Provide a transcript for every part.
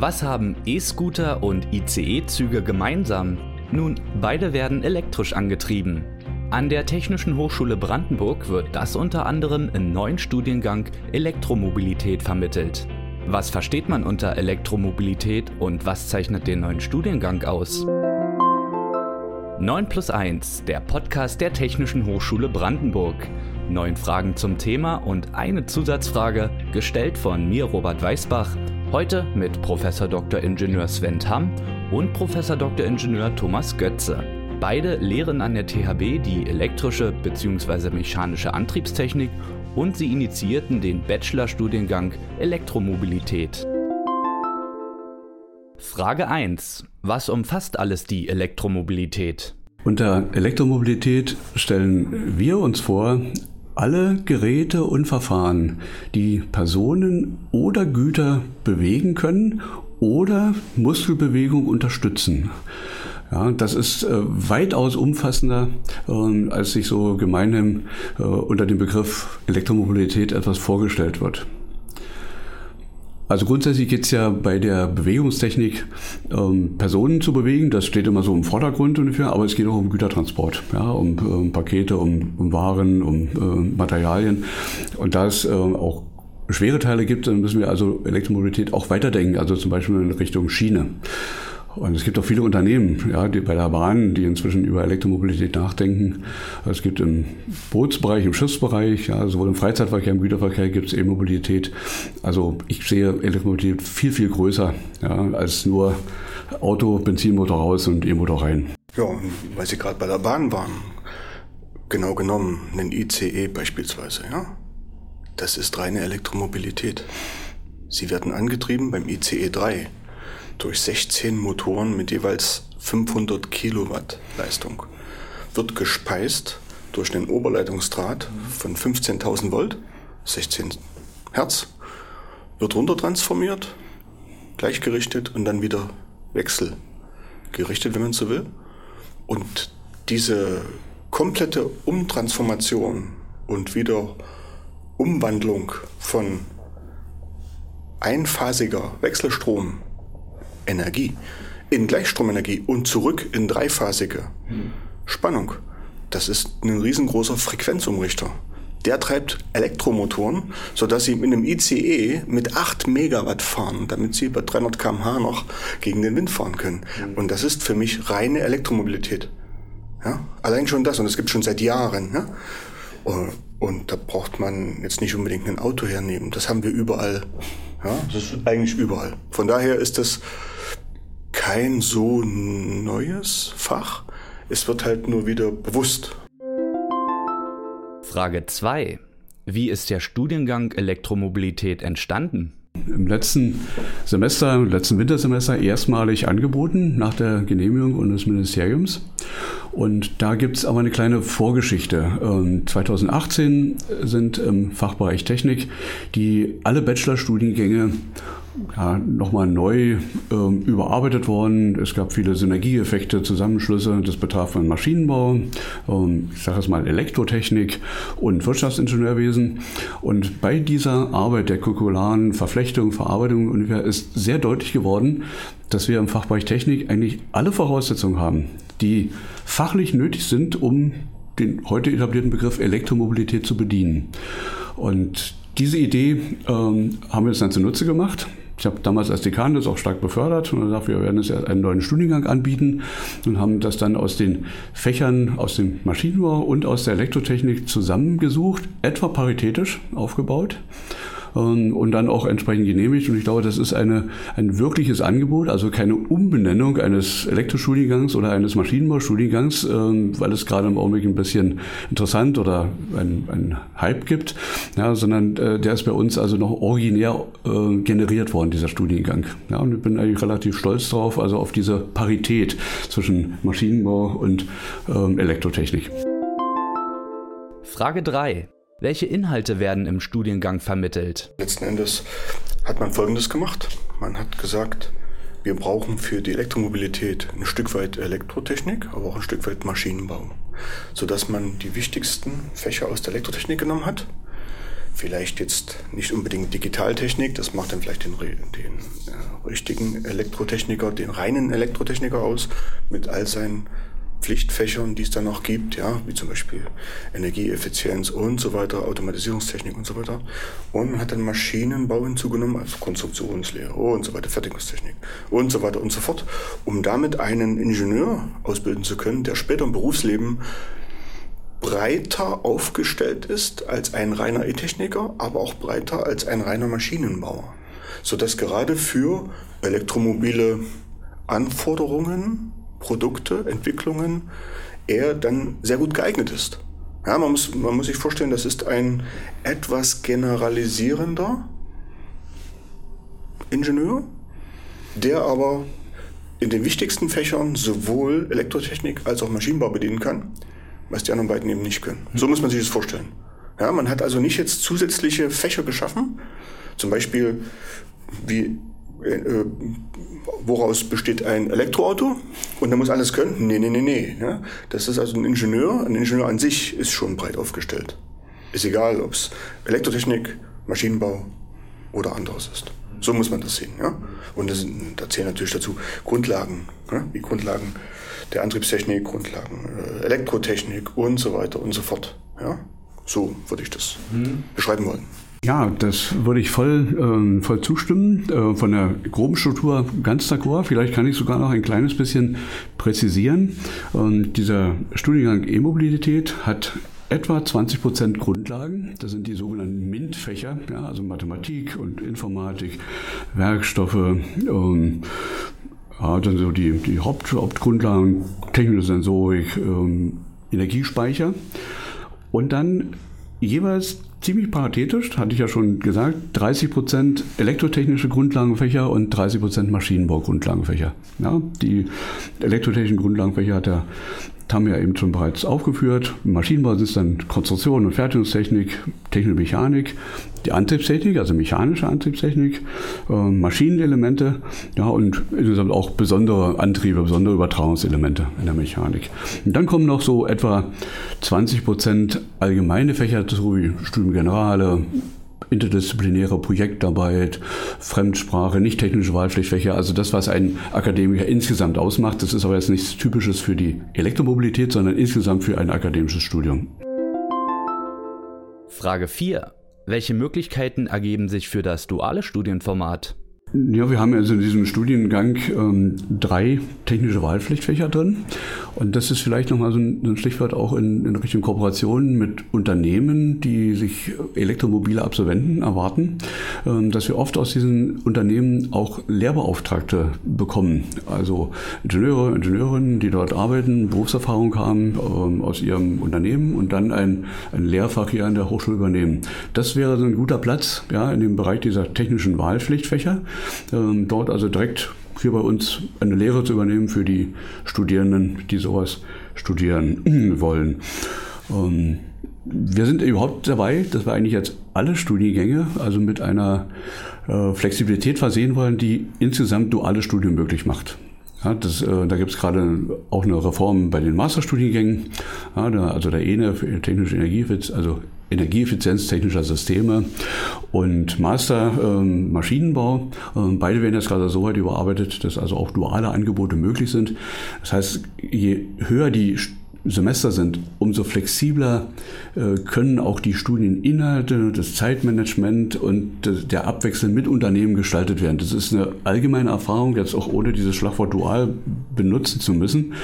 Was haben E-Scooter und ICE-Züge gemeinsam? Nun, beide werden elektrisch angetrieben. An der Technischen Hochschule Brandenburg wird das unter anderem im neuen Studiengang Elektromobilität vermittelt. Was versteht man unter Elektromobilität und was zeichnet den neuen Studiengang aus? 9 plus 1, der Podcast der Technischen Hochschule Brandenburg. Neun Fragen zum Thema und eine Zusatzfrage, gestellt von mir, Robert Weißbach, heute mit Prof. Dr. Ingenieur Sven Hamm und Prof. Dr. Ingenieur Thomas Götze. Beide lehren an der THB die elektrische bzw. mechanische Antriebstechnik und sie initiierten den Bachelorstudiengang Elektromobilität. Frage 1. Was umfasst alles die Elektromobilität? Unter Elektromobilität stellen wir uns vor, alle Geräte und Verfahren, die Personen oder Güter bewegen können oder Muskelbewegung unterstützen. Ja, das ist äh, weitaus umfassender, äh, als sich so gemeinhin äh, unter dem Begriff Elektromobilität etwas vorgestellt wird. Also grundsätzlich geht es ja bei der Bewegungstechnik ähm, Personen zu bewegen, das steht immer so im Vordergrund ungefähr, aber es geht auch um Gütertransport, ja, um, um Pakete, um, um, Waren, um äh, Materialien. Und da es äh, auch schwere Teile gibt, dann müssen wir also Elektromobilität auch weiterdenken, also zum Beispiel in Richtung Schiene. Und es gibt auch viele Unternehmen, ja, die bei der Bahn, die inzwischen über Elektromobilität nachdenken. Es gibt im Bootsbereich, im Schiffsbereich, ja, sowohl im Freizeitverkehr, im Güterverkehr gibt es E-Mobilität. Also ich sehe Elektromobilität viel, viel größer ja, als nur Auto, Benzinmotor raus und E-Motor rein. Ja, weil Sie gerade bei der Bahn waren, genau genommen, einen ICE beispielsweise, ja. Das ist reine Elektromobilität. Sie werden angetrieben beim ICE 3 durch 16 Motoren mit jeweils 500 Kilowatt Leistung. Wird gespeist durch den Oberleitungsdraht von 15.000 Volt, 16 Hertz, wird runtertransformiert, gleichgerichtet und dann wieder wechselgerichtet, wenn man so will. Und diese komplette Umtransformation und wieder Umwandlung von einphasiger Wechselstrom Energie in Gleichstromenergie und zurück in dreiphasige Spannung. Das ist ein riesengroßer Frequenzumrichter. Der treibt Elektromotoren, sodass sie in einem ICE mit 8 Megawatt fahren, damit sie bei 300 kmh noch gegen den Wind fahren können. Und das ist für mich reine Elektromobilität. Ja? Allein schon das, und das gibt schon seit Jahren. Ja? Und da braucht man jetzt nicht unbedingt ein Auto hernehmen. Das haben wir überall. Ja? Das ist eigentlich überall. Von daher ist das kein so neues Fach. Es wird halt nur wieder bewusst. Frage 2. Wie ist der Studiengang Elektromobilität entstanden? Im letzten Semester, im letzten Wintersemester erstmalig angeboten nach der Genehmigung unseres Ministeriums. Und da gibt es aber eine kleine Vorgeschichte. 2018 ähm, sind im Fachbereich Technik die alle Bachelorstudiengänge ja, nochmal neu ähm, überarbeitet worden. Es gab viele Synergieeffekte, Zusammenschlüsse. Das betraf von Maschinenbau, ähm, ich sage es mal Elektrotechnik und Wirtschaftsingenieurwesen. Und bei dieser Arbeit der curricularen Verflechtung, Verarbeitung ist sehr deutlich geworden, dass wir im Fachbereich Technik eigentlich alle Voraussetzungen haben, die fachlich nötig sind, um den heute etablierten Begriff Elektromobilität zu bedienen. Und diese Idee ähm, haben wir uns dann zunutze gemacht ich habe damals als Dekan das auch stark befördert. Und gesagt, wir werden jetzt einen neuen Studiengang anbieten und haben das dann aus den Fächern aus dem Maschinenbau und aus der Elektrotechnik zusammengesucht, etwa paritätisch aufgebaut und dann auch entsprechend genehmigt. Und ich glaube, das ist eine, ein wirkliches Angebot, also keine Umbenennung eines Elektrostudiengangs oder eines Maschinenbaustudiengangs, ähm, weil es gerade im Augenblick ein bisschen interessant oder ein, ein Hype gibt, ja, sondern äh, der ist bei uns also noch originär äh, generiert worden, dieser Studiengang. Ja, und ich bin eigentlich relativ stolz drauf, also auf diese Parität zwischen Maschinenbau und ähm, Elektrotechnik. Frage 3. Welche Inhalte werden im Studiengang vermittelt? Letzten Endes hat man Folgendes gemacht. Man hat gesagt, wir brauchen für die Elektromobilität ein Stück weit Elektrotechnik, aber auch ein Stück weit Maschinenbau, sodass man die wichtigsten Fächer aus der Elektrotechnik genommen hat, vielleicht jetzt nicht unbedingt Digitaltechnik, das macht dann vielleicht den, den äh, richtigen Elektrotechniker, den reinen Elektrotechniker aus, mit all seinen Pflichtfächern, die es dann noch gibt, ja, wie zum Beispiel Energieeffizienz und so weiter, Automatisierungstechnik und so weiter. Und man hat dann Maschinenbau hinzugenommen, also Konstruktionslehre und so weiter, Fertigungstechnik und so weiter und so fort, um damit einen Ingenieur ausbilden zu können, der später im Berufsleben breiter aufgestellt ist als ein reiner E-Techniker, aber auch breiter als ein reiner Maschinenbauer. Sodass gerade für elektromobile Anforderungen Produkte, Entwicklungen, er dann sehr gut geeignet ist. Ja, man, muss, man muss sich vorstellen, das ist ein etwas generalisierender Ingenieur, der aber in den wichtigsten Fächern sowohl Elektrotechnik als auch Maschinenbau bedienen kann, was die anderen beiden eben nicht können. So muss man sich das vorstellen. Ja, man hat also nicht jetzt zusätzliche Fächer geschaffen, zum Beispiel wie äh, woraus besteht ein Elektroauto und der muss alles können? Nee, nee, nee, nee. Ja? Das ist also ein Ingenieur. Ein Ingenieur an sich ist schon breit aufgestellt. Ist egal, ob es Elektrotechnik, Maschinenbau oder anderes ist. So muss man das sehen. Ja? Und das, da zählen natürlich dazu Grundlagen, ja? wie Grundlagen der Antriebstechnik, Grundlagen äh, Elektrotechnik und so weiter und so fort. Ja? So würde ich das mhm. beschreiben wollen. Ja, das würde ich voll, äh, voll zustimmen. Äh, von der groben Struktur ganz d'accord. Vielleicht kann ich sogar noch ein kleines bisschen präzisieren. Und dieser Studiengang E-Mobilität hat etwa 20 Prozent Grundlagen. Das sind die sogenannten MINT-Fächer, ja, also Mathematik und Informatik, Werkstoffe, ähm, ja, dann so die, die Haupt, Hauptgrundlagen, technische Sensorik, ähm, Energiespeicher. Und dann jeweils ziemlich paritätisch, hatte ich ja schon gesagt, 30 Prozent elektrotechnische Grundlagenfächer und 30 Prozent Maschinenbau-Grundlagenfächer. Ja, die elektrotechnischen Grundlagenfächer hat der haben wir ja eben schon bereits aufgeführt. Maschinenbau ist dann Konstruktion und Fertigungstechnik, Technik und Mechanik, die Antriebstechnik, also mechanische Antriebstechnik, äh, Maschinenelemente, ja, und insgesamt auch besondere Antriebe, besondere Übertragungselemente in der Mechanik. Und dann kommen noch so etwa 20 Prozent allgemeine Fächer dazu, wie Studium Generale, interdisziplinäre Projektarbeit, Fremdsprache, nicht technische Wahlpflichtfächer, also das, was ein Akademiker insgesamt ausmacht. Das ist aber jetzt nichts Typisches für die Elektromobilität, sondern insgesamt für ein akademisches Studium. Frage 4. Welche Möglichkeiten ergeben sich für das duale Studienformat? Ja, wir haben also in diesem Studiengang ähm, drei technische Wahlpflichtfächer drin. Und das ist vielleicht nochmal so ein, ein Stichwort auch in, in Richtung Kooperation mit Unternehmen, die sich elektromobile Absolventen erwarten, ähm, dass wir oft aus diesen Unternehmen auch Lehrbeauftragte bekommen. Also Ingenieure, Ingenieurinnen, die dort arbeiten, Berufserfahrung haben ähm, aus ihrem Unternehmen und dann ein, ein Lehrfach hier an der Hochschule übernehmen. Das wäre so ein guter Platz ja, in dem Bereich dieser technischen Wahlpflichtfächer. Ähm, dort also direkt hier bei uns eine Lehre zu übernehmen für die Studierenden, die sowas studieren wollen. Ähm, wir sind überhaupt dabei, dass wir eigentlich jetzt alle Studiengänge, also mit einer äh, Flexibilität versehen wollen, die insgesamt duale Studien möglich macht. Ja, das, äh, da gibt es gerade auch eine Reform bei den Masterstudiengängen, ja, da, also der ENE für technische Energieeffizienz, also Energieeffizienz technischer Systeme und Master ähm, Maschinenbau. Ähm, beide werden jetzt gerade so weit überarbeitet, dass also auch duale Angebote möglich sind. Das heißt, je höher die Semester sind, umso flexibler äh, können auch die Studieninhalte, das Zeitmanagement und der Abwechsel mit Unternehmen gestaltet werden. Das ist eine allgemeine Erfahrung, jetzt auch ohne dieses Schlagwort dual benutzen zu müssen.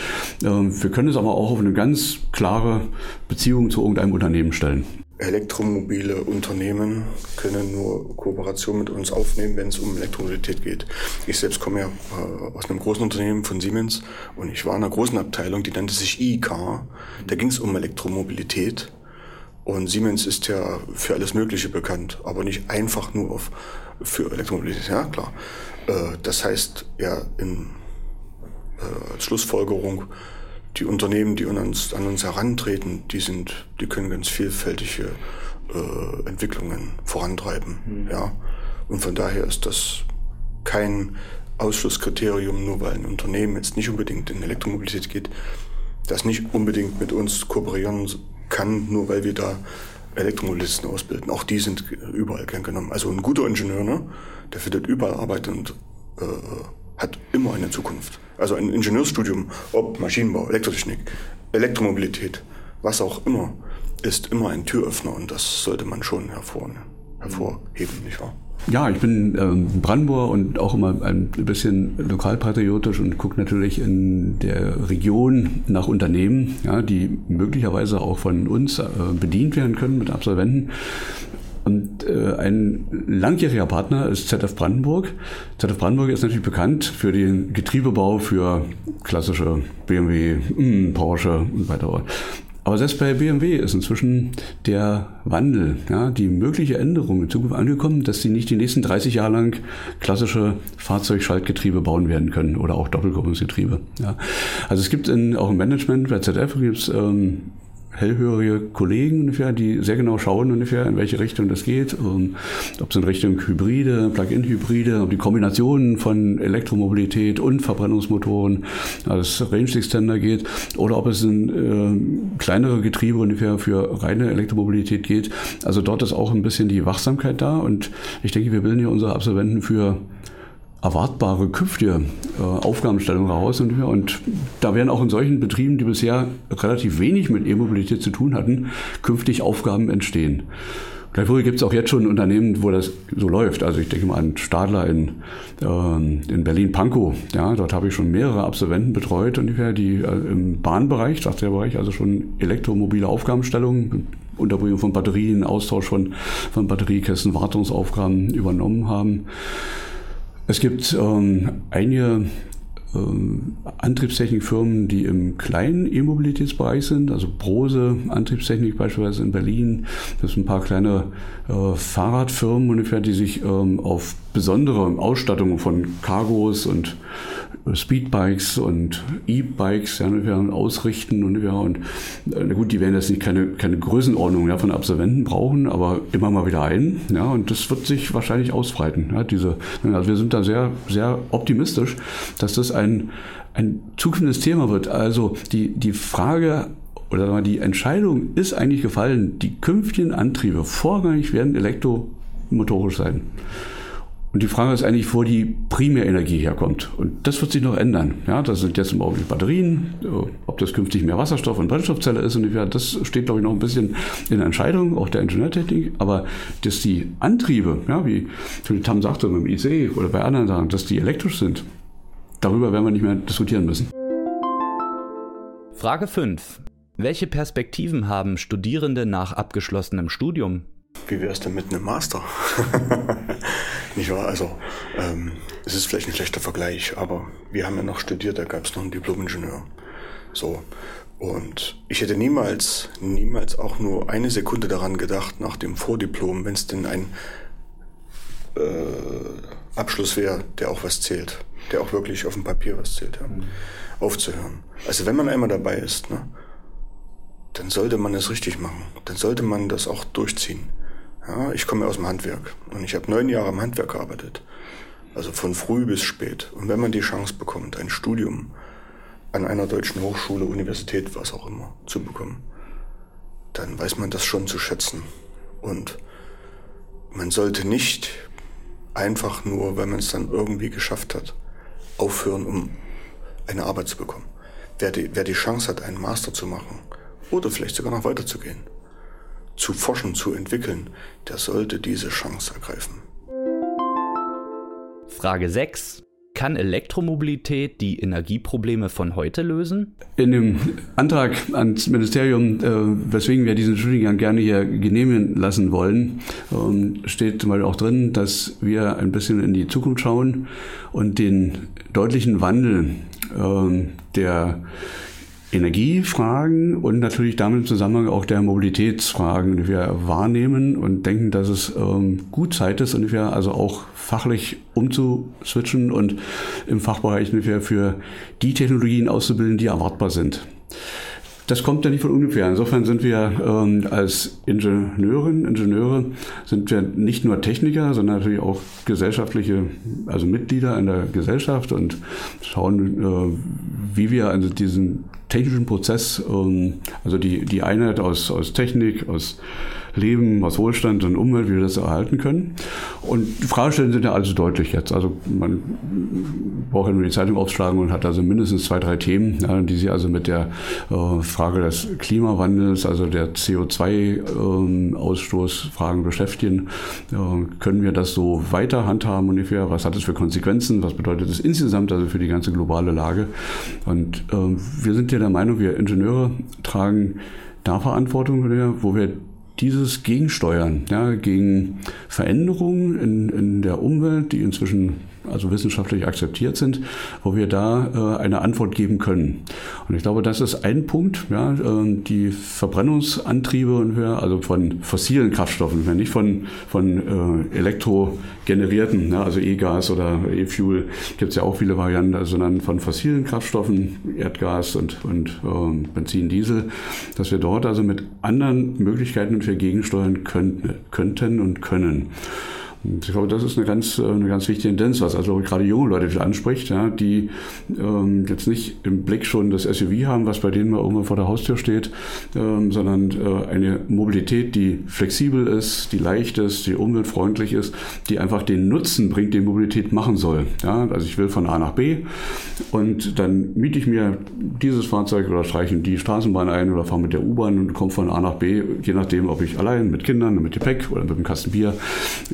Ähm, wir können es aber auch auf eine ganz klare Beziehung zu irgendeinem Unternehmen stellen. Elektromobile Unternehmen können nur Kooperation mit uns aufnehmen, wenn es um Elektromobilität geht. Ich selbst komme ja äh, aus einem großen Unternehmen von Siemens und ich war in einer großen Abteilung, die nannte sich e-Car. Da ging es um Elektromobilität und Siemens ist ja für alles Mögliche bekannt, aber nicht einfach nur auf, für Elektromobilität, ja klar. Äh, das heißt ja in äh, Schlussfolgerung, die Unternehmen, die an uns, an uns herantreten, die sind, die können ganz vielfältige äh, Entwicklungen vorantreiben. Mhm. Ja. Und von daher ist das kein Ausschlusskriterium, nur weil ein Unternehmen jetzt nicht unbedingt in Elektromobilität geht, das nicht unbedingt mit uns kooperieren kann, nur weil wir da Elektromobilisten ausbilden. Auch die sind überall gern genommen. Also ein guter Ingenieur, ne, der findet überall Arbeit und äh, hat immer eine Zukunft. Also ein Ingenieursstudium, ob Maschinenbau, Elektrotechnik, Elektromobilität, was auch immer, ist immer ein Türöffner und das sollte man schon hervor, hervorheben, nicht wahr? Ja, ich bin ähm, Brandenburger und auch immer ein bisschen lokalpatriotisch und gucke natürlich in der Region nach Unternehmen, ja, die möglicherweise auch von uns äh, bedient werden können mit Absolventen. Äh, ein langjähriger Partner ist ZF Brandenburg. ZF Brandenburg ist natürlich bekannt für den Getriebebau für klassische BMW, hm, Porsche und weiter. Aber selbst bei BMW ist inzwischen der Wandel, ja, die mögliche Änderung in Zukunft angekommen, dass sie nicht die nächsten 30 Jahre lang klassische Fahrzeugschaltgetriebe bauen werden können oder auch Doppelkupplungsgetriebe. Ja. Also es gibt in, auch im Management bei ZF gibt es ähm, hellhörige Kollegen ungefähr, die sehr genau schauen ungefähr, in welche Richtung das geht. Um, ob es in Richtung Hybride, Plug-in-Hybride, ob die Kombinationen von Elektromobilität und Verbrennungsmotoren als Range Extender geht oder ob es in äh, kleinere Getriebe ungefähr für reine Elektromobilität geht. Also dort ist auch ein bisschen die Wachsamkeit da und ich denke, wir bilden hier unsere Absolventen für erwartbare künftige äh, Aufgabenstellung raus. Und, und da werden auch in solchen Betrieben, die bisher relativ wenig mit E-Mobilität zu tun hatten, künftig Aufgaben entstehen. Gleichwohl gibt es auch jetzt schon Unternehmen, wo das so läuft. Also ich denke mal an Stadler in, äh, in Berlin-Pankow. Ja, dort habe ich schon mehrere Absolventen betreut, ungefähr, die äh, im Bahnbereich, Bereich, also schon elektromobile Aufgabenstellungen, Unterbringung von Batterien, Austausch von, von Batteriekästen, Wartungsaufgaben übernommen haben. Es gibt ähm, einige ähm, Antriebstechnikfirmen, die im kleinen E-Mobilitätsbereich sind, also Brose Antriebstechnik beispielsweise in Berlin. Das sind ein paar kleine äh, Fahrradfirmen ungefähr, die sich ähm, auf besondere Ausstattungen von Cargos und Speedbikes und E-Bikes ja, ausrichten und, ja, und äh, gut, die werden jetzt nicht keine, keine Größenordnung ja, von Absolventen brauchen, aber immer mal wieder ein. Ja, und das wird sich wahrscheinlich ausbreiten. Ja, diese, also wir sind da sehr, sehr optimistisch, dass das ein, ein zukünftiges Thema wird. Also die, die Frage oder sagen wir, die Entscheidung ist eigentlich gefallen, die künftigen Antriebe vorrangig werden elektromotorisch sein. Und die Frage ist eigentlich, wo die Primärenergie herkommt. Und das wird sich noch ändern. Ja, das sind jetzt im Augenblick Batterien. Ob das künftig mehr Wasserstoff und Brennstoffzelle ist, ungefähr, das steht, glaube ich, noch ein bisschen in der Entscheidung, auch der Ingenieurtechnik. Aber dass die Antriebe, ja, wie Tam sagte beim IC oder bei anderen Sachen, dass die elektrisch sind, darüber werden wir nicht mehr diskutieren müssen. Frage 5. Welche Perspektiven haben Studierende nach abgeschlossenem Studium? Wie wäre es denn mit einem Master? Nicht wahr? Also, ähm, es ist vielleicht ein schlechter Vergleich, aber wir haben ja noch studiert, da gab es noch einen Diplom-Ingenieur. So. Und ich hätte niemals, niemals auch nur eine Sekunde daran gedacht, nach dem Vordiplom, wenn es denn ein äh, Abschluss wäre, der auch was zählt, der auch wirklich auf dem Papier was zählt, ja, mhm. aufzuhören. Also wenn man einmal dabei ist, ne, dann sollte man es richtig machen. Dann sollte man das auch durchziehen. Ja, ich komme aus dem Handwerk und ich habe neun Jahre im Handwerk gearbeitet. Also von früh bis spät. Und wenn man die Chance bekommt, ein Studium an einer deutschen Hochschule, Universität, was auch immer, zu bekommen, dann weiß man das schon zu schätzen. Und man sollte nicht einfach nur, wenn man es dann irgendwie geschafft hat, aufhören, um eine Arbeit zu bekommen. Wer die, wer die Chance hat, einen Master zu machen oder vielleicht sogar noch weiterzugehen, zu forschen, zu entwickeln, der sollte diese Chance ergreifen. Frage 6. Kann Elektromobilität die Energieprobleme von heute lösen? In dem Antrag ans Ministerium, äh, weswegen wir diesen Studiengang gerne hier genehmigen lassen wollen, ähm, steht zum Beispiel auch drin, dass wir ein bisschen in die Zukunft schauen und den deutlichen Wandel äh, der Energiefragen und natürlich damit im Zusammenhang auch der Mobilitätsfragen, die wir wahrnehmen und denken, dass es ähm, gut Zeit ist, ungefähr also auch fachlich umzuswitchen und im Fachbereich ungefähr für die Technologien auszubilden, die erwartbar sind. Das kommt ja nicht von ungefähr. Insofern sind wir ähm, als Ingenieurin, Ingenieure, sind wir nicht nur Techniker, sondern natürlich auch gesellschaftliche, also Mitglieder in der Gesellschaft und schauen, äh, wie wir also diesen technischen Prozess, ähm, also die, die Einheit aus, aus Technik, aus Leben, was Wohlstand und Umwelt, wie wir das erhalten können. Und die Fragestellungen sind ja also deutlich jetzt. Also man braucht ja nur die Zeitung aufschlagen und hat also mindestens zwei, drei Themen, ja, die sich also mit der äh, Frage des Klimawandels, also der CO2-Ausstoßfragen ähm, beschäftigen. Äh, können wir das so weiter handhaben ungefähr? Was hat es für Konsequenzen? Was bedeutet es insgesamt also für die ganze globale Lage? Und äh, wir sind ja der Meinung, wir Ingenieure tragen da Verantwortung, wo wir dieses Gegensteuern, ja, gegen Veränderungen in, in der Umwelt, die inzwischen also wissenschaftlich akzeptiert sind, wo wir da äh, eine Antwort geben können. Und ich glaube, das ist ein Punkt, ja, äh, die Verbrennungsantriebe, und also von fossilen Kraftstoffen, nicht von, von äh, elektrogenerierten, ne, also E-Gas oder E-Fuel, gibt es ja auch viele Varianten, sondern von fossilen Kraftstoffen, Erdgas und, und äh, Benzin, Diesel, dass wir dort also mit anderen Möglichkeiten für gegensteuern könnten, könnten und können. Ich glaube, das ist eine ganz, äh, eine ganz wichtige Tendenz, was also gerade junge Leute anspricht, ja, die ähm, jetzt nicht im Blick schon das SUV haben, was bei denen mal irgendwo vor der Haustür steht, ähm, sondern äh, eine Mobilität, die flexibel ist, die leicht ist, die umweltfreundlich ist, die einfach den Nutzen bringt, den Mobilität machen soll. Ja, also ich will von A nach B und dann miete ich mir dieses Fahrzeug oder streiche die Straßenbahn ein oder fahre mit der U-Bahn und komme von A nach B, je nachdem, ob ich allein mit Kindern, mit Gepäck oder mit einem Kasten Bier,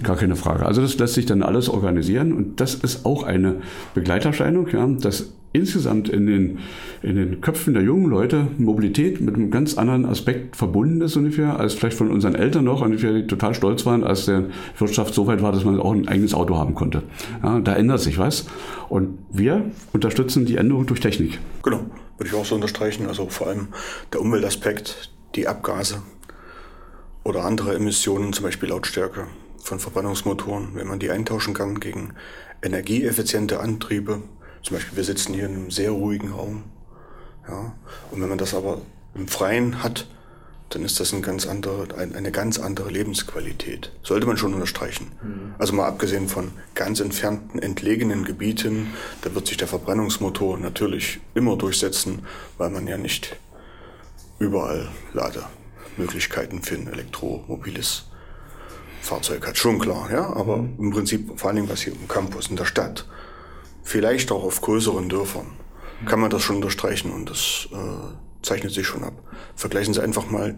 gar keine Frage. Also das lässt sich dann alles organisieren und das ist auch eine Begleiterscheinung, ja, dass insgesamt in den, in den Köpfen der jungen Leute Mobilität mit einem ganz anderen Aspekt verbunden ist ungefähr, als vielleicht von unseren Eltern noch, ungefähr, die total stolz waren, als der Wirtschaft so weit war, dass man auch ein eigenes Auto haben konnte. Ja, da ändert sich was. Und wir unterstützen die Änderung durch Technik. Genau, würde ich auch so unterstreichen. Also vor allem der Umweltaspekt, die Abgase oder andere Emissionen, zum Beispiel Lautstärke, von Verbrennungsmotoren, wenn man die eintauschen kann gegen energieeffiziente Antriebe. Zum Beispiel, wir sitzen hier in einem sehr ruhigen Raum. Ja, und wenn man das aber im Freien hat, dann ist das ein ganz andere, eine ganz andere Lebensqualität. Sollte man schon unterstreichen. Mhm. Also mal abgesehen von ganz entfernten, entlegenen Gebieten, da wird sich der Verbrennungsmotor natürlich immer durchsetzen, weil man ja nicht überall Lademöglichkeiten für ein elektromobiles Fahrzeug hat, schon klar, ja, aber mhm. im Prinzip vor allen Dingen was hier im Campus, in der Stadt, vielleicht auch auf größeren Dörfern, mhm. kann man das schon unterstreichen und das äh, zeichnet sich schon ab. Vergleichen Sie einfach mal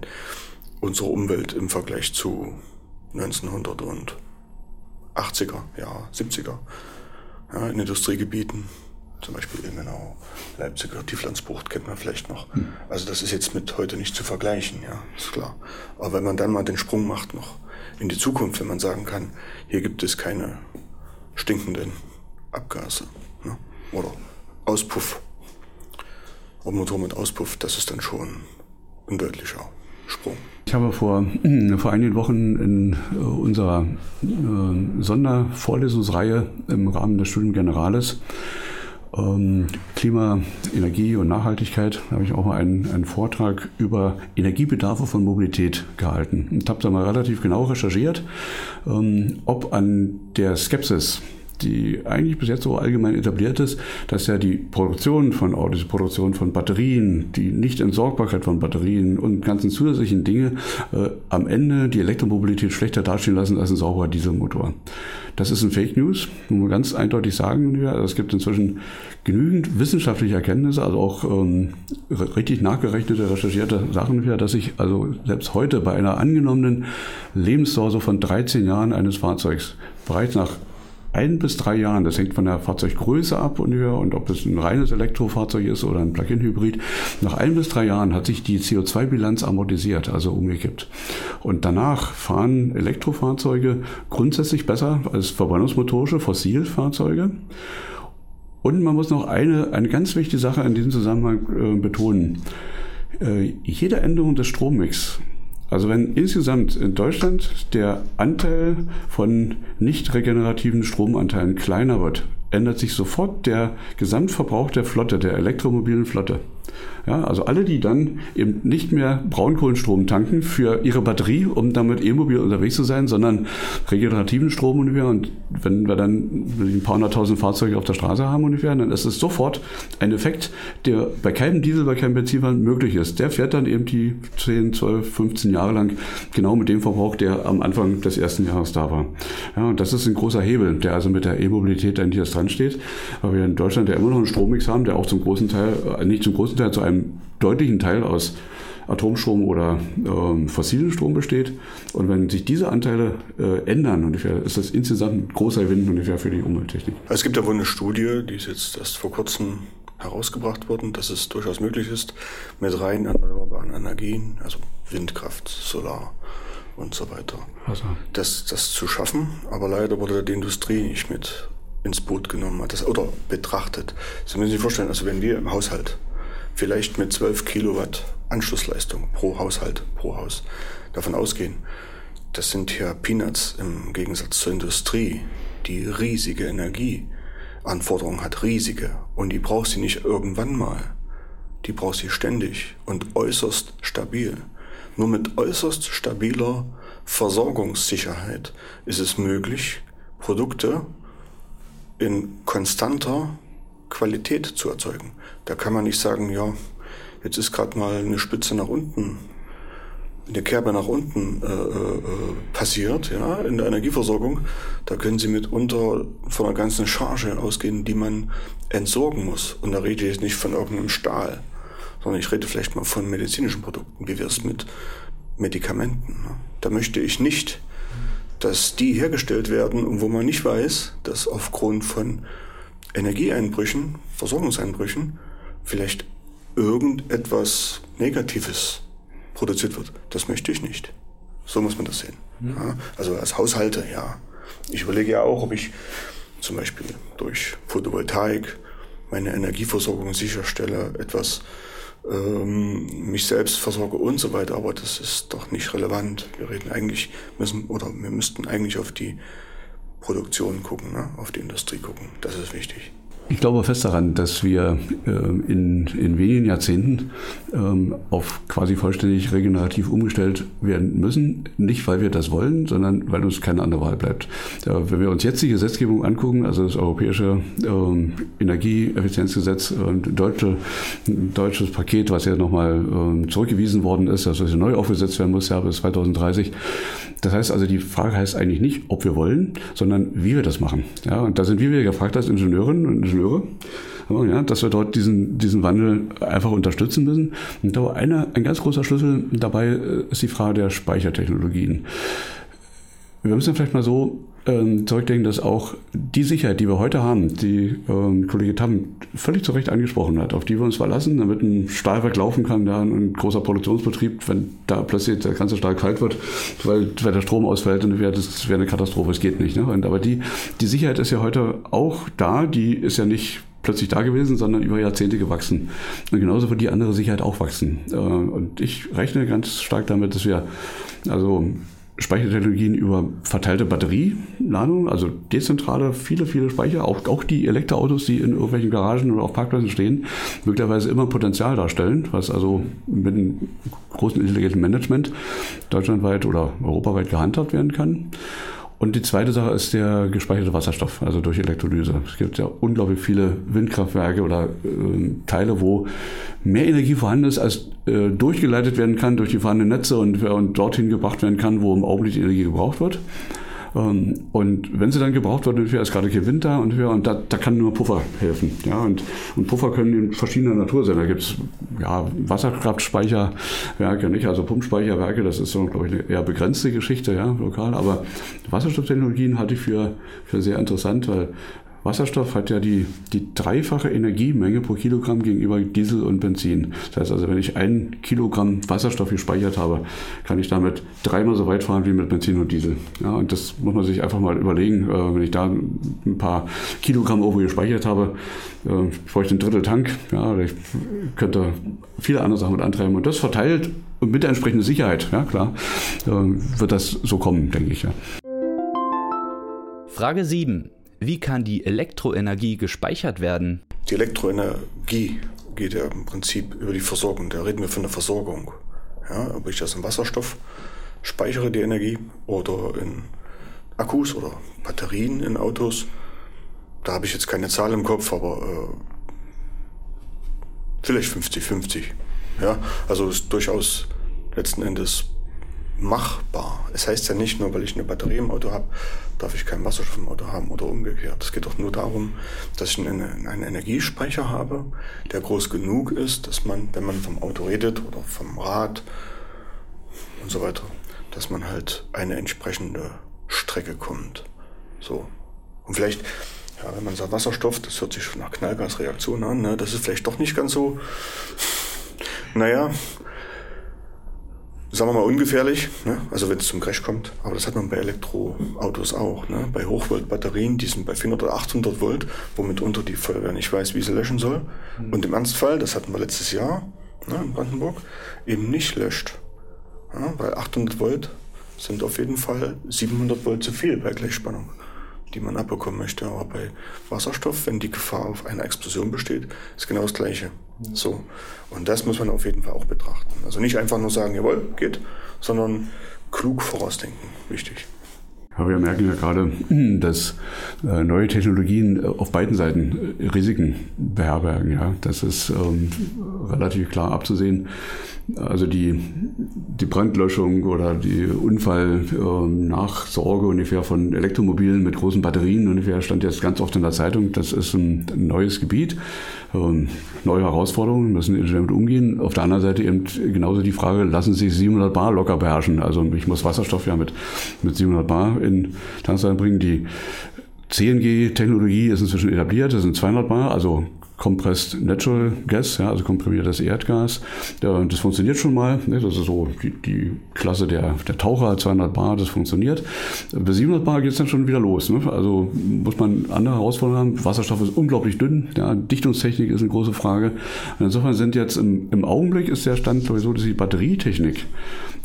unsere Umwelt im Vergleich zu 1900 und 80er, ja, 70er, ja, in Industriegebieten, zum Beispiel Ilmenau, Leipziger Tieflandsbucht kennt man vielleicht noch. Mhm. Also das ist jetzt mit heute nicht zu vergleichen, ja, ist klar. Aber wenn man dann mal den Sprung macht noch in die Zukunft, wenn man sagen kann, hier gibt es keine stinkenden Abgase ne? oder Auspuff. Ob Motor mit Auspuff, das ist dann schon ein deutlicher Sprung. Ich habe vor, vor einigen Wochen in äh, unserer äh, Sondervorlesungsreihe im Rahmen des Studium Generales ähm, Klima, Energie und Nachhaltigkeit habe ich auch mal einen, einen Vortrag über Energiebedarfe von Mobilität gehalten. Und habe da mal relativ genau recherchiert, ähm, ob an der Skepsis die eigentlich bis jetzt so allgemein etabliert ist, dass ja die Produktion von Autos, die Produktion von Batterien, die Nicht-Entsorgbarkeit von Batterien und ganzen zusätzlichen Dinge äh, am Ende die Elektromobilität schlechter dastehen lassen als ein sauberer Dieselmotor. Das ist ein Fake News, muss man ganz eindeutig sagen. Ja, es gibt inzwischen genügend wissenschaftliche Erkenntnisse, also auch ähm, richtig nachgerechnete, recherchierte Sachen, ja, dass ich also selbst heute bei einer angenommenen Lebensdauer von 13 Jahren eines Fahrzeugs bereits nach ein bis drei Jahren, das hängt von der Fahrzeuggröße ab und, und ob es ein reines Elektrofahrzeug ist oder ein Plug-in-Hybrid, nach ein bis drei Jahren hat sich die CO2-Bilanz amortisiert, also umgekippt. Und danach fahren Elektrofahrzeuge grundsätzlich besser als verbrennungsmotorische Fossilfahrzeuge. Und man muss noch eine, eine ganz wichtige Sache in diesem Zusammenhang äh, betonen. Äh, jede Änderung des Strommix also wenn insgesamt in Deutschland der Anteil von nicht regenerativen Stromanteilen kleiner wird, ändert sich sofort der Gesamtverbrauch der Flotte, der elektromobilen Flotte. Ja, also alle, die dann eben nicht mehr Braunkohlenstrom tanken für ihre Batterie, um damit e-mobil unterwegs zu sein, sondern regenerativen Strom ungefähr. Und wenn wir dann ein paar hunderttausend Fahrzeuge auf der Straße haben ungefähr, dann ist es sofort ein Effekt, der bei keinem Diesel, bei keinem Benzinwagen möglich ist. Der fährt dann eben die 10, 12, 15 Jahre lang genau mit dem Verbrauch, der am Anfang des ersten Jahres da war. Ja, und das ist ein großer Hebel, der also mit der E-Mobilität eigentlich erst dran steht, weil wir in Deutschland ja immer noch einen Strommix haben, der auch zum großen Teil, äh, nicht zum großen Teil, zu einem einem deutlichen Teil aus Atomstrom oder ähm, fossilen Strom besteht. Und wenn sich diese Anteile äh, ändern, ungefähr, ist das insgesamt ein großer Gewinn ungefähr für die Umwelttechnik. Es gibt ja wohl eine Studie, die ist jetzt erst vor kurzem herausgebracht worden, dass es durchaus möglich ist, mit rein erneuerbaren Energien, also Windkraft, Solar und so weiter, also. das, das zu schaffen. Aber leider wurde die Industrie nicht mit ins Boot genommen hat, das, oder betrachtet. Sie müssen sich vorstellen, also wenn wir im Haushalt vielleicht mit 12 Kilowatt Anschlussleistung pro Haushalt, pro Haus davon ausgehen. Das sind hier Peanuts im Gegensatz zur Industrie, die riesige Energieanforderungen hat, riesige. Und die braucht sie nicht irgendwann mal. Die braucht sie ständig und äußerst stabil. Nur mit äußerst stabiler Versorgungssicherheit ist es möglich, Produkte in konstanter Qualität zu erzeugen. Da kann man nicht sagen, ja, jetzt ist gerade mal eine Spitze nach unten, eine Kerbe nach unten äh, äh, passiert, ja, in der Energieversorgung. Da können Sie mitunter von einer ganzen Charge ausgehen, die man entsorgen muss. Und da rede ich jetzt nicht von irgendeinem Stahl, sondern ich rede vielleicht mal von medizinischen Produkten, wie wir es mit Medikamenten. Ne? Da möchte ich nicht, dass die hergestellt werden und wo man nicht weiß, dass aufgrund von Energieeinbrüchen, Versorgungseinbrüchen, vielleicht irgendetwas Negatives produziert wird. Das möchte ich nicht. So muss man das sehen. Mhm. Ja, also als Haushalter, ja. Ich überlege ja auch, ob ich zum Beispiel durch Photovoltaik meine Energieversorgung sicherstelle, etwas ähm, mich selbst versorge und so weiter. Aber das ist doch nicht relevant. Wir reden eigentlich müssen oder wir müssten eigentlich auf die Produktion gucken, ne? auf die Industrie gucken. Das ist wichtig. Ich glaube fest daran, dass wir äh, in, in wenigen Jahrzehnten ähm, auf quasi vollständig regenerativ umgestellt werden müssen. Nicht, weil wir das wollen, sondern weil uns keine andere Wahl bleibt. Wenn wir uns jetzt die Gesetzgebung angucken, also das europäische ähm, Energieeffizienzgesetz und deutsche, deutsches Paket, was ja nochmal ähm, zurückgewiesen worden ist, also das neu aufgesetzt werden muss, ja bis 2030. Das heißt also, die Frage heißt eigentlich nicht, ob wir wollen, sondern wie wir das machen. Ja, und da sind wir wieder gefragt als Ingenieurinnen und Ingenieure, ja, dass wir dort diesen, diesen Wandel einfach unterstützen müssen. Und da eine, ein ganz großer Schlüssel dabei äh, ist die Frage der Speichertechnologien. Wir müssen vielleicht mal so ähm, zurückdenken, dass auch die Sicherheit, die wir heute haben, die ähm, Kollege Tam völlig zu Recht angesprochen hat, auf die wir uns verlassen, damit ein Stahlwerk laufen kann, da ein großer Produktionsbetrieb, wenn da plötzlich der ganze Stahl kalt wird, weil, weil der Strom ausfällt, dann wäre das wäre eine Katastrophe, es geht nicht. Ne? Und, aber die, die Sicherheit ist ja heute auch da, die ist ja nicht plötzlich da gewesen, sondern über Jahrzehnte gewachsen. Und genauso wird die andere Sicherheit auch wachsen. Äh, und ich rechne ganz stark damit, dass wir also Speichertechnologien über verteilte Batterieladung, also dezentrale, viele, viele Speicher, auch, auch die Elektroautos, die in irgendwelchen Garagen oder auf Parkplätzen stehen, möglicherweise immer Potenzial darstellen, was also mit einem großen intelligenten Management deutschlandweit oder europaweit gehandhabt werden kann. Und die zweite Sache ist der gespeicherte Wasserstoff, also durch Elektrolyse. Es gibt ja unglaublich viele Windkraftwerke oder äh, Teile, wo mehr Energie vorhanden ist, als äh, durchgeleitet werden kann durch die vorhandenen Netze und, und dorthin gebracht werden kann, wo im Augenblick die Energie gebraucht wird. Ähm, und wenn sie dann gebraucht wird, ist gerade Wind da und, und da, da kann nur Puffer helfen. Ja, und, und Puffer können in verschiedener Natur sein. Da gibt es ja, Wasserkraftspeicherwerke, nicht? Also Pumpspeicherwerke, das ist so, glaube ich, eine eher begrenzte Geschichte, ja, lokal. Aber Wasserstofftechnologien halte ich für, für sehr interessant, weil Wasserstoff hat ja die, die dreifache Energiemenge pro Kilogramm gegenüber Diesel und Benzin. Das heißt also, wenn ich ein Kilogramm Wasserstoff gespeichert habe, kann ich damit dreimal so weit fahren wie mit Benzin und Diesel. Ja, und das muss man sich einfach mal überlegen. Äh, wenn ich da ein paar Kilogramm irgendwo gespeichert habe, äh, ich ein Drittel Tank. Ja, ich könnte viele andere Sachen mit antreiben. Und das verteilt und mit der entsprechenden Sicherheit, ja klar, äh, wird das so kommen, denke ich. Ja. Frage 7. Wie kann die Elektroenergie gespeichert werden? Die Elektroenergie geht ja im Prinzip über die Versorgung. Da reden wir von der Versorgung. Ja, ob ich das in Wasserstoff speichere, die Energie, oder in Akkus oder Batterien in Autos. Da habe ich jetzt keine Zahl im Kopf, aber äh, vielleicht 50-50. Ja, also ist durchaus letzten Endes machbar. Es heißt ja nicht nur, weil ich eine Batterie im Auto habe, darf ich keinen Wasserstoff im Auto haben oder umgekehrt. Es geht doch nur darum, dass ich einen, einen Energiespeicher habe, der groß genug ist, dass man, wenn man vom Auto redet oder vom Rad und so weiter, dass man halt eine entsprechende Strecke kommt. So. Und vielleicht, ja, wenn man sagt Wasserstoff, das hört sich nach Knallgasreaktion an, ne? das ist vielleicht doch nicht ganz so, naja, sagen wir mal ungefährlich, ne? also wenn es zum Crash kommt. Aber das hat man bei Elektroautos auch. Ne? Bei Hochvolt-Batterien, die sind bei 400 oder 800 Volt, womit unter die Feuerwehr nicht weiß, wie sie löschen soll. Mhm. Und im Ernstfall, das hatten wir letztes Jahr ne, in Brandenburg, eben nicht löscht. Ja? Weil 800 Volt sind auf jeden Fall 700 Volt zu viel bei Gleichspannung die man abbekommen möchte. Aber bei Wasserstoff, wenn die Gefahr auf eine Explosion besteht, ist genau das Gleiche. So. Und das muss man auf jeden Fall auch betrachten. Also nicht einfach nur sagen, jawohl, geht, sondern klug vorausdenken. Wichtig. Aber wir merken ja gerade, dass äh, neue Technologien äh, auf beiden Seiten äh, Risiken beherbergen. Ja, das ist ähm, relativ klar abzusehen. Also die, die Brandlöschung oder die Unfallnachsorge ähm, ungefähr von Elektromobilen mit großen Batterien ungefähr stand jetzt ganz oft in der Zeitung. Das ist ein neues Gebiet, ähm, neue Herausforderungen, müssen Ingenieure damit umgehen. Auf der anderen Seite eben genauso die Frage, lassen sich 700 Bar locker beherrschen? Also ich muss Wasserstoff ja mit, mit 700 Bar in Tanzlein bringen. Die CNG-Technologie ist inzwischen etabliert, das sind 200 Bar, also Compressed Natural Gas, ja, also komprimiertes Erdgas. Das funktioniert schon mal. Ne? Das ist so die, die Klasse der, der Taucher, 200 Bar, das funktioniert. Bei 700 Bar geht es dann schon wieder los. Ne? Also muss man andere Herausforderungen haben. Wasserstoff ist unglaublich dünn. Ja, Dichtungstechnik ist eine große Frage. Und insofern sind jetzt im, im Augenblick ist der Stand so, dass die Batterietechnik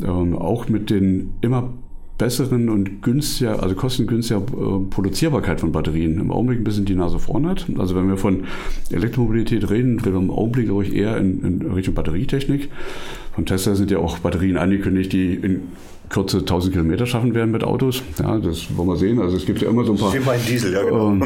ähm, auch mit den immer besseren und günstiger, also kostengünstiger äh, Produzierbarkeit von Batterien im Augenblick ein bisschen die Nase vorn hat. Also wenn wir von Elektromobilität reden, reden wir im Augenblick, glaube ich, eher in, in Richtung Batterietechnik. Von Tesla sind ja auch Batterien angekündigt, die in Kürze 1000 Kilometer schaffen werden mit Autos. Ja, das wollen wir sehen. Also es gibt ja immer so ein paar. Wie mein Diesel, ja, genau. Ähm,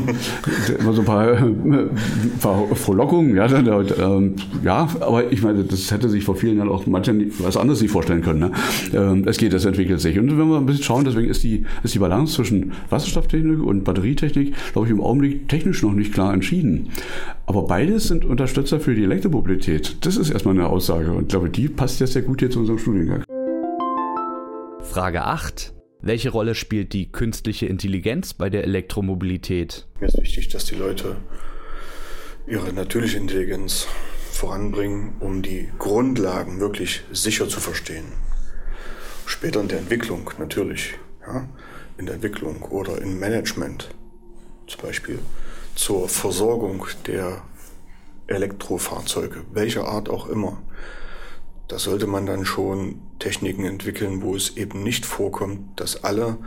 immer so ein paar, äh, Frohlockungen. Ja, äh, ja, aber ich meine, das hätte sich vor vielen Jahren auch manche was anderes sich vorstellen können. Ne? Ähm, es geht, es entwickelt sich. Und wenn wir ein bisschen schauen, deswegen ist die, ist die Balance zwischen Wasserstofftechnik und Batterietechnik, glaube ich, im Augenblick technisch noch nicht klar entschieden. Aber beides sind Unterstützer für die Elektromobilität. Das ist erstmal eine Aussage. Und ich glaube, die passt ja sehr gut hier zu unserem Studiengang. Frage 8. Welche Rolle spielt die künstliche Intelligenz bei der Elektromobilität? Mir ist wichtig, dass die Leute ihre natürliche Intelligenz voranbringen, um die Grundlagen wirklich sicher zu verstehen. Später in der Entwicklung natürlich, ja, in der Entwicklung oder im Management, zum Beispiel zur Versorgung der Elektrofahrzeuge, welcher Art auch immer. Da sollte man dann schon Techniken entwickeln, wo es eben nicht vorkommt, dass alle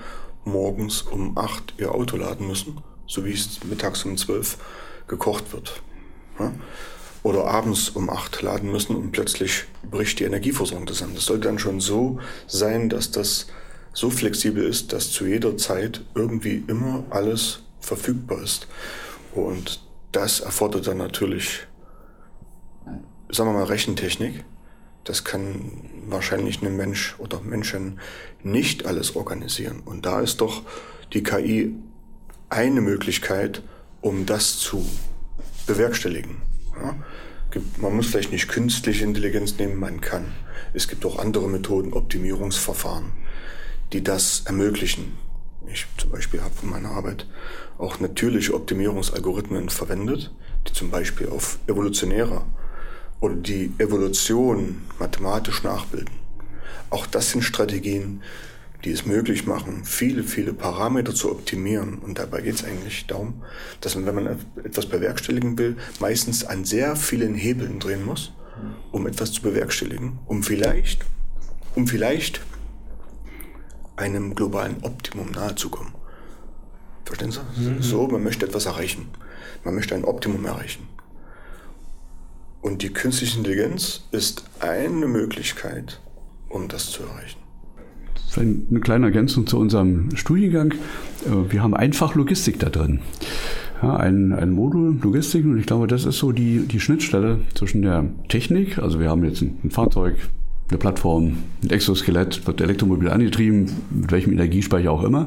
morgens um acht ihr Auto laden müssen, so wie es mittags um zwölf gekocht wird. Oder abends um acht laden müssen und plötzlich bricht die Energieversorgung zusammen. Das sollte dann schon so sein, dass das so flexibel ist, dass zu jeder Zeit irgendwie immer alles verfügbar ist. Und das erfordert dann natürlich, sagen wir mal, Rechentechnik das kann wahrscheinlich ein Mensch oder Menschen nicht alles organisieren. Und da ist doch die KI eine Möglichkeit, um das zu bewerkstelligen. Ja? Man muss vielleicht nicht künstliche Intelligenz nehmen, man kann. Es gibt auch andere Methoden, Optimierungsverfahren, die das ermöglichen. Ich zum Beispiel habe in meiner Arbeit auch natürliche Optimierungsalgorithmen verwendet, die zum Beispiel auf evolutionärer oder die Evolution mathematisch nachbilden. Auch das sind Strategien, die es möglich machen, viele, viele Parameter zu optimieren. Und dabei geht es eigentlich darum, dass man, wenn man etwas bewerkstelligen will, meistens an sehr vielen Hebeln drehen muss, um etwas zu bewerkstelligen, um vielleicht, um vielleicht einem globalen Optimum nahezukommen. Verstehen Sie? Mhm. So, man möchte etwas erreichen. Man möchte ein Optimum erreichen. Und die künstliche Intelligenz ist eine Möglichkeit, um das zu erreichen. Eine kleine Ergänzung zu unserem Studiengang. Äh, wir haben einfach Logistik da drin. Ja, ein, ein Modul Logistik und ich glaube, das ist so die, die Schnittstelle zwischen der Technik, also wir haben jetzt ein, ein Fahrzeug, eine Plattform, ein Exoskelett, wird elektromobil angetrieben, mit welchem Energiespeicher auch immer.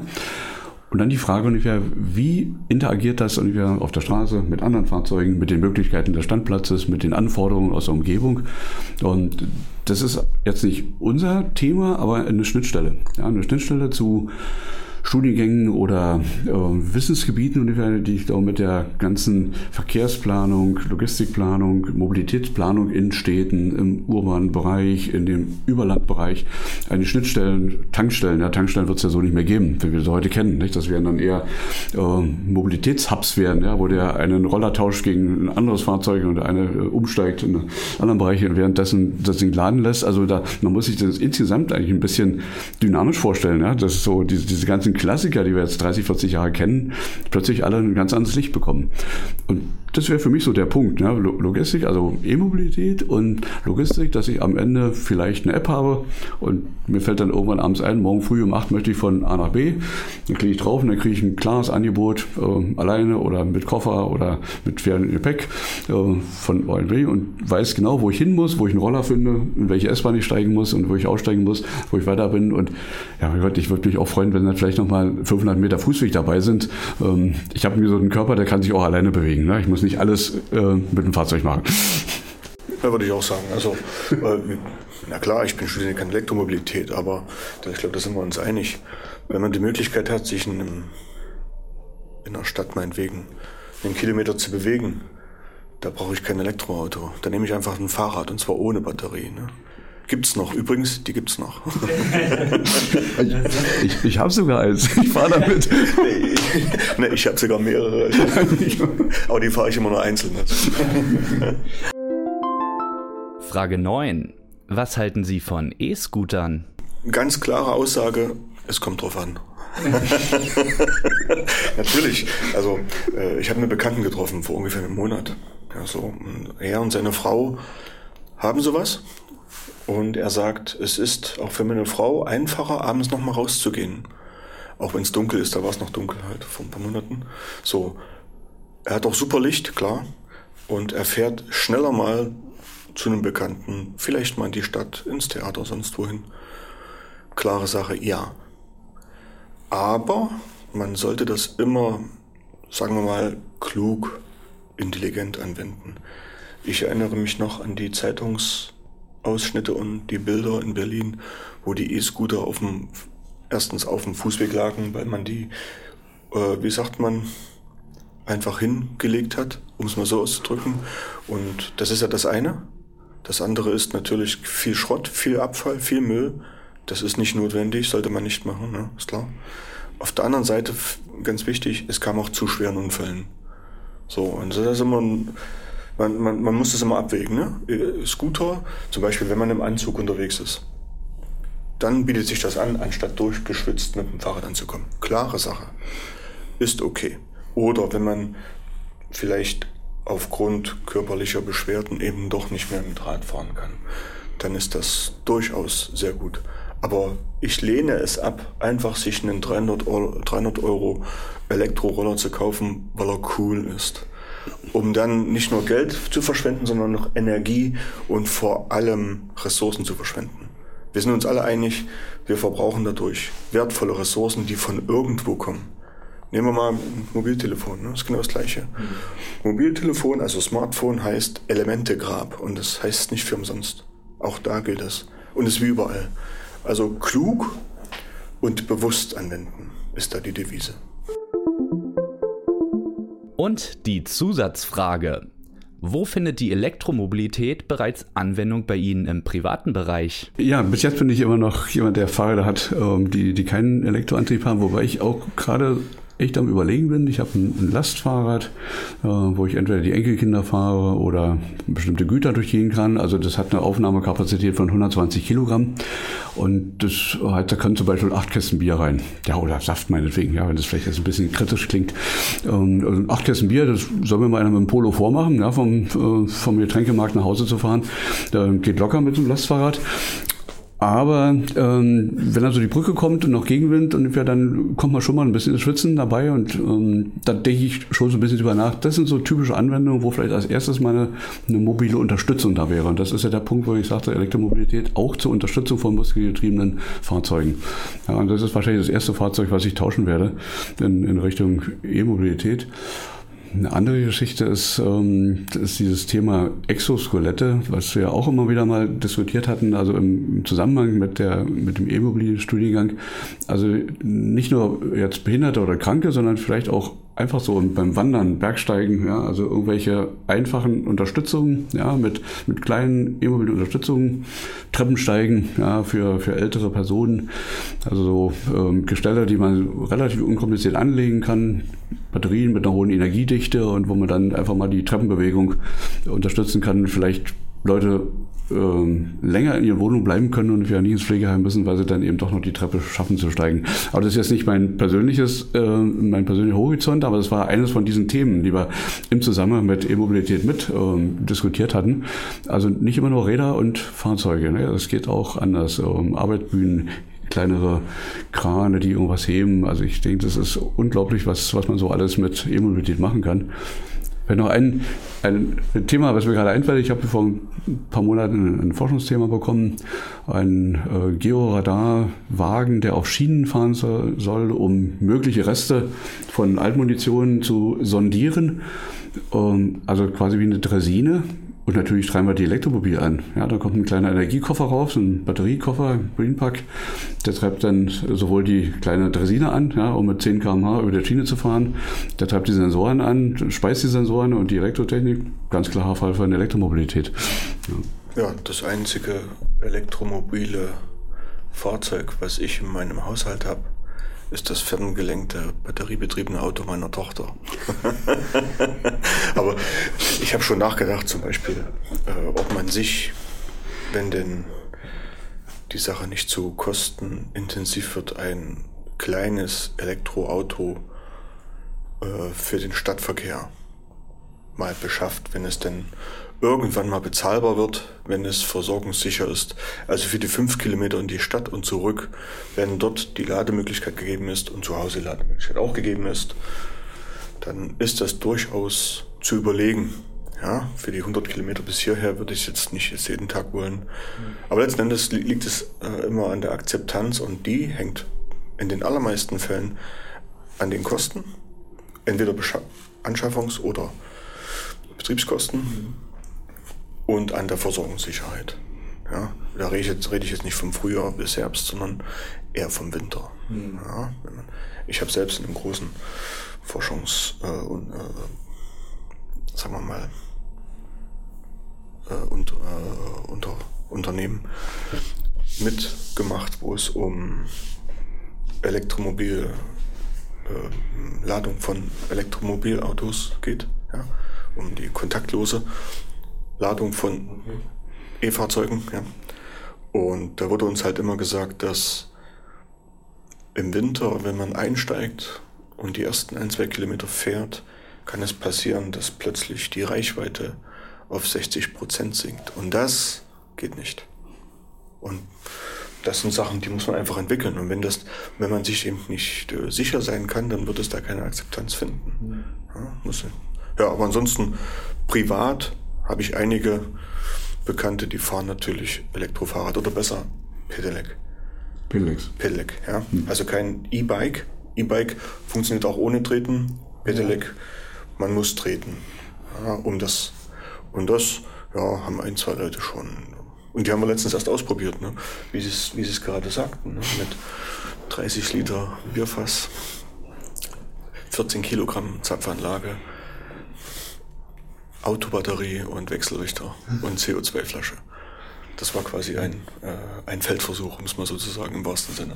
Und dann die Frage ungefähr, wie interagiert das ungefähr auf der Straße mit anderen Fahrzeugen, mit den Möglichkeiten des Standplatzes, mit den Anforderungen aus der Umgebung. Und das ist jetzt nicht unser Thema, aber eine Schnittstelle. Ja, eine Schnittstelle zu Studiengängen oder äh, Wissensgebieten, die ich da mit der ganzen Verkehrsplanung, Logistikplanung, Mobilitätsplanung in Städten, im urbanen Bereich, in dem Überlandbereich, eine Schnittstellen, Tankstellen, ja, Tankstellen wird es ja so nicht mehr geben, wie wir sie heute kennen. Nicht? Das werden dann eher äh, Mobilitätshubs werden, ja, wo der einen Roller tauscht gegen ein anderes Fahrzeug und der eine äh, umsteigt in anderen Bereich und währenddessen das Ding laden lässt. Also da, man muss sich das insgesamt eigentlich ein bisschen dynamisch vorstellen. Ja? Das ist so diese, diese ganzen Klassiker, die wir jetzt 30, 40 Jahre kennen, plötzlich alle ein ganz anderes Licht bekommen. Und das wäre für mich so der Punkt. Ne? Logistik, also E-Mobilität und Logistik, dass ich am Ende vielleicht eine App habe und mir fällt dann irgendwann abends ein, morgen früh um 8 möchte ich von A nach B. Dann klicke ich drauf und dann kriege ich ein klares Angebot, äh, alleine oder mit Koffer oder mit schwerem Gepäck äh, von OLW und weiß genau, wo ich hin muss, wo ich einen Roller finde, in welche S-Bahn ich steigen muss und wo ich aussteigen muss, wo ich weiter bin. Und ja, mein Gott, ich würde mich auch freuen, wenn dann vielleicht nochmal 500 Meter Fußweg dabei sind. Ähm, ich habe mir so einen Körper, der kann sich auch alleine bewegen. Ne? Ich muss nicht alles äh, mit dem Fahrzeug machen. Ja, würde ich auch sagen. Also, äh, na klar, ich bin studiert keine Elektromobilität, aber ich glaube, da sind wir uns einig. Wenn man die Möglichkeit hat, sich in, einem, in einer Stadt meinetwegen einen Kilometer zu bewegen, da brauche ich kein Elektroauto. Da nehme ich einfach ein Fahrrad und zwar ohne Batterie. Ne? Gibt's noch. Übrigens, die gibt's noch. ich ich habe sogar eins. Ich fahre damit. Nee, nee ich habe sogar mehrere. Aber die fahre ich immer nur einzeln. Frage 9. Was halten Sie von E-Scootern? Ganz klare Aussage, es kommt drauf an. Natürlich. Also äh, ich habe einen Bekannten getroffen vor ungefähr einem Monat. Ja, so, er und seine Frau haben sowas und er sagt, es ist auch für meine Frau einfacher, abends nochmal rauszugehen. Auch wenn es dunkel ist, da war es noch dunkel halt vor ein paar Monaten. So, er hat auch super Licht, klar. Und er fährt schneller mal zu einem Bekannten, vielleicht mal in die Stadt, ins Theater, sonst wohin. Klare Sache, ja. Aber man sollte das immer, sagen wir mal, klug, intelligent anwenden. Ich erinnere mich noch an die Zeitungs- Ausschnitte und die Bilder in Berlin, wo die E-Scooter auf dem, erstens auf dem Fußweg lagen, weil man die, äh, wie sagt man, einfach hingelegt hat, um es mal so auszudrücken. Und das ist ja das eine. Das andere ist natürlich viel Schrott, viel Abfall, viel Müll. Das ist nicht notwendig, sollte man nicht machen, ne? ist klar. Auf der anderen Seite, ganz wichtig, es kam auch zu schweren Unfällen. So, und das ist immer ein, man, man, man muss das immer abwägen. Ne? Äh, Scooter, zum Beispiel, wenn man im Anzug unterwegs ist, dann bietet sich das an, anstatt durchgeschwitzt mit dem Fahrrad anzukommen. Klare Sache. Ist okay. Oder wenn man vielleicht aufgrund körperlicher Beschwerden eben doch nicht mehr mit Rad fahren kann, dann ist das durchaus sehr gut. Aber ich lehne es ab, einfach sich einen 300 Euro, 300 Euro Elektroroller zu kaufen, weil er cool ist um dann nicht nur Geld zu verschwenden, sondern noch Energie und vor allem Ressourcen zu verschwenden. Wir sind uns alle einig, wir verbrauchen dadurch wertvolle Ressourcen, die von irgendwo kommen. Nehmen wir mal ein Mobiltelefon, ne? das ist genau das Gleiche. Mhm. Mobiltelefon, also Smartphone, heißt Elementegrab und das heißt nicht für umsonst. Auch da gilt das. Und es ist wie überall. Also klug und bewusst anwenden ist da die Devise. Und die Zusatzfrage. Wo findet die Elektromobilität bereits Anwendung bei Ihnen im privaten Bereich? Ja, bis jetzt bin ich immer noch jemand, der Fahrräder hat, ähm, die, die keinen Elektroantrieb haben, wobei ich auch gerade echt am Überlegen bin. Ich habe ein, ein Lastfahrrad, äh, wo ich entweder die Enkelkinder fahre oder bestimmte Güter durchgehen kann. Also das hat eine Aufnahmekapazität von 120 Kilogramm und das halt, da können zum Beispiel acht Kästen Bier rein. Ja, oder Saft meinetwegen, ja, wenn das vielleicht jetzt ein bisschen kritisch klingt. Ähm, also acht Kästen Bier, das soll mir mal einer mit dem Polo vormachen, ja, vom, äh, vom Getränkemarkt nach Hause zu fahren. Da geht locker mit dem Lastfahrrad. Aber ähm, wenn also die Brücke kommt und noch Gegenwind, und ja, dann kommt man schon mal ein bisschen ins Schwitzen dabei und ähm, da denke ich schon so ein bisschen drüber nach. Das sind so typische Anwendungen, wo vielleicht als erstes mal eine, eine mobile Unterstützung da wäre. Und das ist ja der Punkt, wo ich sagte, Elektromobilität auch zur Unterstützung von muskelgetriebenen Fahrzeugen. Ja, und das ist wahrscheinlich das erste Fahrzeug, was ich tauschen werde in, in Richtung E-Mobilität. Eine andere Geschichte ist, ähm, ist dieses Thema Exoskelette, was wir auch immer wieder mal diskutiert hatten, also im Zusammenhang mit, der, mit dem E-Mobility-Studiengang. Also nicht nur jetzt Behinderte oder Kranke, sondern vielleicht auch einfach so beim Wandern, Bergsteigen, ja, also irgendwelche einfachen Unterstützungen, ja, mit, mit kleinen e-mobilen Unterstützungen, Treppensteigen, ja, für, für ältere Personen, also so ähm, Gestelle, die man relativ unkompliziert anlegen kann, Batterien mit einer hohen Energiedichte und wo man dann einfach mal die Treppenbewegung unterstützen kann, vielleicht Leute ähm, länger in ihrer Wohnung bleiben können und wir nicht ins Pflegeheim müssen, weil sie dann eben doch noch die Treppe schaffen zu steigen. Aber das ist jetzt nicht mein persönliches, äh, mein persönlicher Horizont, aber das war eines von diesen Themen, die wir im Zusammenhang mit E-Mobilität mit ähm, diskutiert hatten. Also nicht immer nur Räder und Fahrzeuge. Ne? Das geht auch anders. Ähm, Arbeitsbühnen, kleinere Krane, die irgendwas heben. Also ich denke, das ist unglaublich, was, was man so alles mit E-Mobilität machen kann. Vielleicht noch ein, ein Thema, was mir gerade einfällt. Ich habe vor ein paar Monaten ein Forschungsthema bekommen. Ein äh, Georadarwagen, der auf Schienen fahren soll, um mögliche Reste von Altmunition zu sondieren. Ähm, also quasi wie eine Dresine und natürlich treiben wir die Elektromobil an. Ja, da kommt ein kleiner Energiekoffer raus, ein Batteriekoffer, Greenpack. Der treibt dann sowohl die kleine Dresine an, ja, um mit 10 km/h über der Schiene zu fahren. Der treibt die Sensoren an, speist die Sensoren und die Elektrotechnik. Ganz klarer Fall für eine Elektromobilität. Ja. ja, das einzige elektromobile Fahrzeug, was ich in meinem Haushalt habe, ist das ferngelenkte, batteriebetriebene Auto meiner Tochter. Aber ich habe schon nachgedacht, zum Beispiel, äh, ob man sich, wenn denn die Sache nicht zu kostenintensiv wird, ein kleines Elektroauto äh, für den Stadtverkehr mal beschafft, wenn es denn irgendwann mal bezahlbar wird, wenn es versorgungssicher ist. Also für die fünf Kilometer in die Stadt und zurück, wenn dort die Lademöglichkeit gegeben ist und zu Hause Lademöglichkeit auch gegeben ist, dann ist das durchaus zu überlegen. Ja, für die 100 Kilometer bis hierher würde ich jetzt nicht jetzt jeden Tag wollen. Aber letzten Endes liegt es äh, immer an der Akzeptanz und die hängt in den allermeisten Fällen an den Kosten, entweder Anschaffungs- oder Betriebskosten. Mhm und an der Versorgungssicherheit. Ja, da rede ich, jetzt, rede ich jetzt nicht vom Frühjahr bis Herbst, sondern eher vom Winter. Mhm. Ja, ich habe selbst in einem großen Forschungs- äh, und, äh, sagen wir mal, äh, und, äh, unter, Unternehmen mitgemacht, wo es um Elektromobil, äh, Ladung von Elektromobilautos geht, ja, um die kontaktlose Ladung von E-Fahrzeugen. Ja. Und da wurde uns halt immer gesagt, dass im Winter, wenn man einsteigt und die ersten ein, zwei Kilometer fährt, kann es passieren, dass plötzlich die Reichweite auf 60 Prozent sinkt. Und das geht nicht. Und das sind Sachen, die muss man einfach entwickeln. Und wenn das, wenn man sich eben nicht äh, sicher sein kann, dann wird es da keine Akzeptanz finden. Ja, muss, ja aber ansonsten privat habe ich einige Bekannte, die fahren natürlich Elektrofahrrad oder besser Pedelec. Pedelec. Pedelec, ja. Hm. Also kein E-Bike. E-Bike funktioniert auch ohne Treten. Pedelec, ja. man muss treten. Ja, um das. Und das, ja, haben ein, zwei Leute schon. Und die haben wir letztens erst ausprobiert, ne? wie sie es wie es gerade sagten. Ne? Mit 30 Liter Bierfass, 14 Kilogramm Zapfanlage. Autobatterie und Wechselrichter und CO2-Flasche. Das war quasi ein, äh, ein Feldversuch, muss man sozusagen im wahrsten Sinne.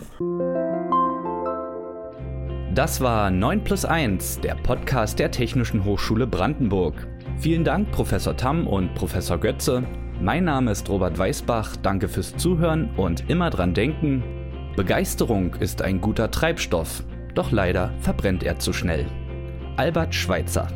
Das war 9 plus 1, der Podcast der Technischen Hochschule Brandenburg. Vielen Dank, Professor Tamm und Professor Götze. Mein Name ist Robert Weißbach, danke fürs Zuhören und immer dran denken, Begeisterung ist ein guter Treibstoff, doch leider verbrennt er zu schnell. Albert Schweitzer